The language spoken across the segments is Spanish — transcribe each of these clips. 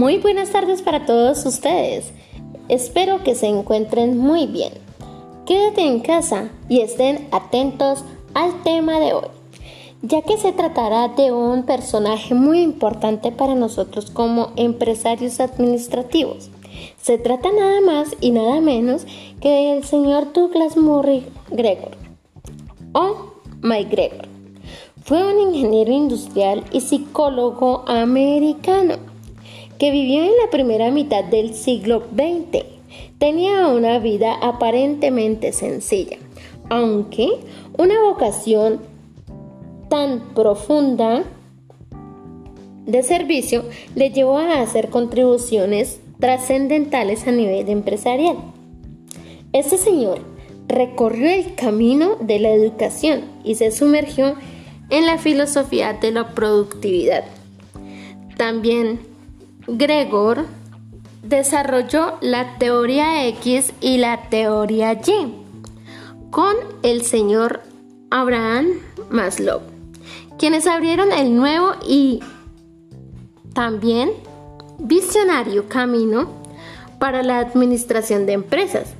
Muy buenas tardes para todos ustedes. Espero que se encuentren muy bien. Quédate en casa y estén atentos al tema de hoy, ya que se tratará de un personaje muy importante para nosotros como empresarios administrativos. Se trata nada más y nada menos que del señor Douglas Murray Gregor o Mike Gregor. Fue un ingeniero industrial y psicólogo americano que vivió en la primera mitad del siglo XX. Tenía una vida aparentemente sencilla, aunque una vocación tan profunda de servicio le llevó a hacer contribuciones trascendentales a nivel empresarial. Este señor recorrió el camino de la educación y se sumergió en la filosofía de la productividad. También Gregor desarrolló la teoría X y la teoría Y con el señor Abraham Maslow, quienes abrieron el nuevo y también visionario camino para la administración de empresas,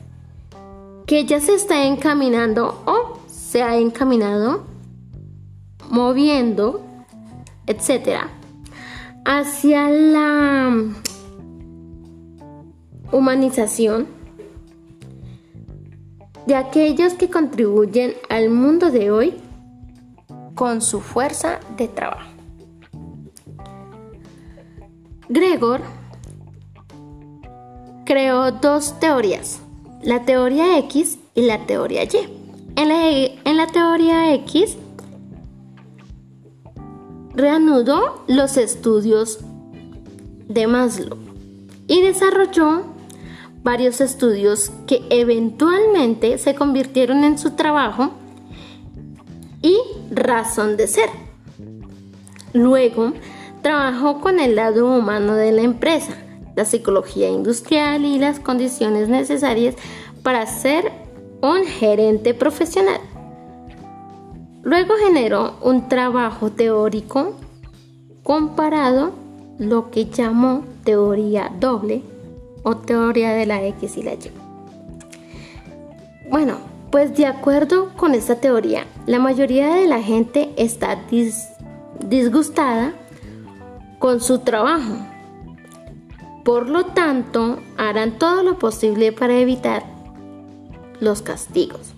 que ya se está encaminando o se ha encaminado, moviendo, etcétera, hacia la humanización de aquellos que contribuyen al mundo de hoy con su fuerza de trabajo. Gregor creó dos teorías, la teoría X y la teoría Y. En la, en la teoría X reanudó los estudios de Maslow y desarrolló varios estudios que eventualmente se convirtieron en su trabajo y razón de ser. Luego, trabajó con el lado humano de la empresa, la psicología industrial y las condiciones necesarias para ser un gerente profesional. Luego generó un trabajo teórico comparado, lo que llamó teoría doble o teoría de la X y la Y. Bueno, pues de acuerdo con esta teoría, la mayoría de la gente está disgustada con su trabajo. Por lo tanto, harán todo lo posible para evitar los castigos.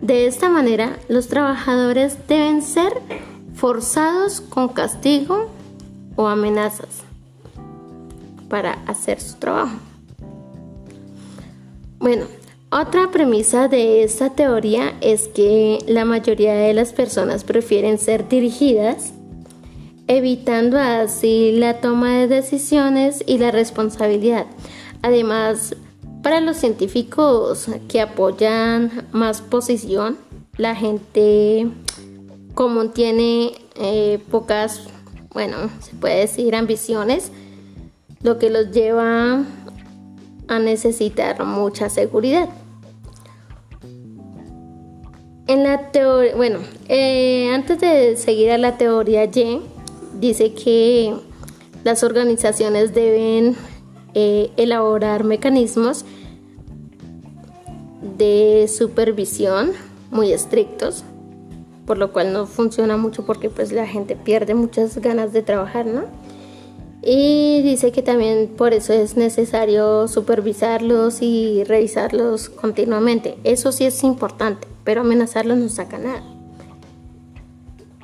De esta manera, los trabajadores deben ser forzados con castigo o amenazas para hacer su trabajo. Bueno, otra premisa de esta teoría es que la mayoría de las personas prefieren ser dirigidas, evitando así la toma de decisiones y la responsabilidad. Además, para los científicos que apoyan más posición, la gente común tiene eh, pocas, bueno, se puede decir ambiciones, lo que los lleva a necesitar mucha seguridad. En la teoría, bueno, eh, antes de seguir a la teoría Y, dice que las organizaciones deben eh, elaborar mecanismos de supervisión muy estrictos, por lo cual no funciona mucho porque pues la gente pierde muchas ganas de trabajar, ¿no? Y dice que también por eso es necesario supervisarlos y revisarlos continuamente. Eso sí es importante, pero amenazarlos no saca nada.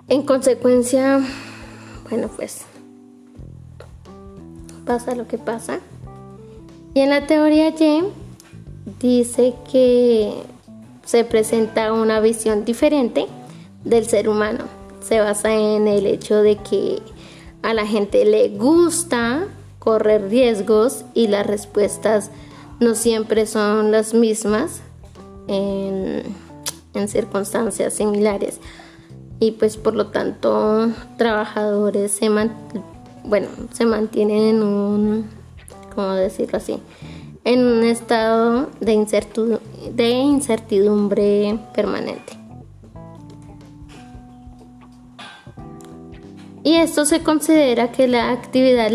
En consecuencia, bueno, pues pasa lo que pasa. Y en la teoría Y dice que se presenta una visión diferente del ser humano. Se basa en el hecho de que a la gente le gusta correr riesgos y las respuestas no siempre son las mismas en, circunstancias similares. Y pues por lo tanto trabajadores se, bueno, se mantienen en un ¿cómo decirlo así? En un estado de incertidumbre, permanente. Y esto se considera que la actividad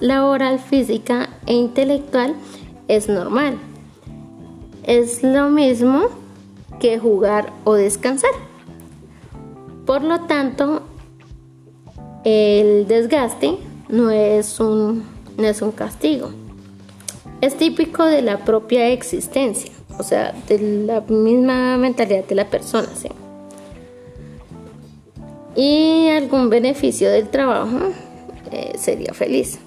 laboral física e intelectual es normal. Es lo mismo que jugar o descansar. Por lo tanto, el desgaste no es un castigo. Es típico de la propia existencia, o sea, de la misma mentalidad de la persona. ¿sí? Y algún beneficio del trabajo eh, sería feliz.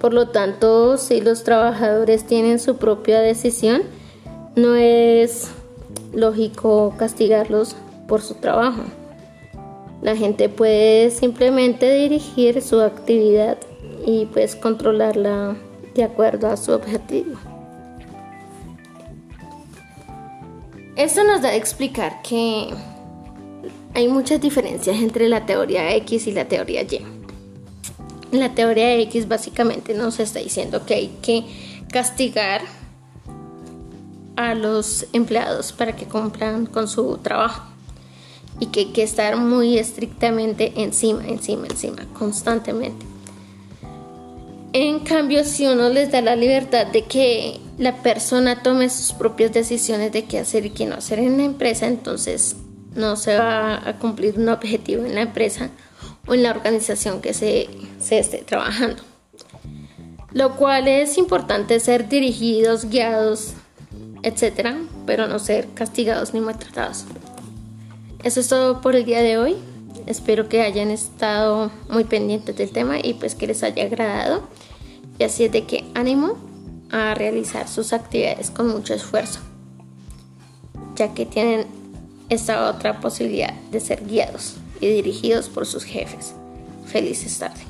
Por lo tanto, si los trabajadores tienen su propia decisión, no es lógico castigarlos por su trabajo. La gente puede simplemente dirigir su actividad y pues controlarla de acuerdo a su objetivo. Esto nos da a explicar que hay muchas diferencias entre la teoría X y la teoría Y. La teoría X básicamente nos está diciendo que hay que castigar a los empleados para que cumplan con su trabajo y que hay que estar muy estrictamente encima, encima, encima, constantemente. En cambio, si uno les da la libertad de que la persona tome sus propias decisiones de qué hacer y qué no hacer en la empresa, entonces no se va a cumplir un objetivo en la empresa o en la organización que se, se esté trabajando. Lo cual es importante ser dirigidos, guiados, etcétera, pero no ser castigados ni maltratados. Eso es todo por el día de hoy. Espero que hayan estado muy pendientes del tema y pues que les haya agradado. Y así es de que ánimo a realizar sus actividades con mucho esfuerzo, ya que tienen esta otra posibilidad de ser guiados y dirigidos por sus jefes. Felices tardes.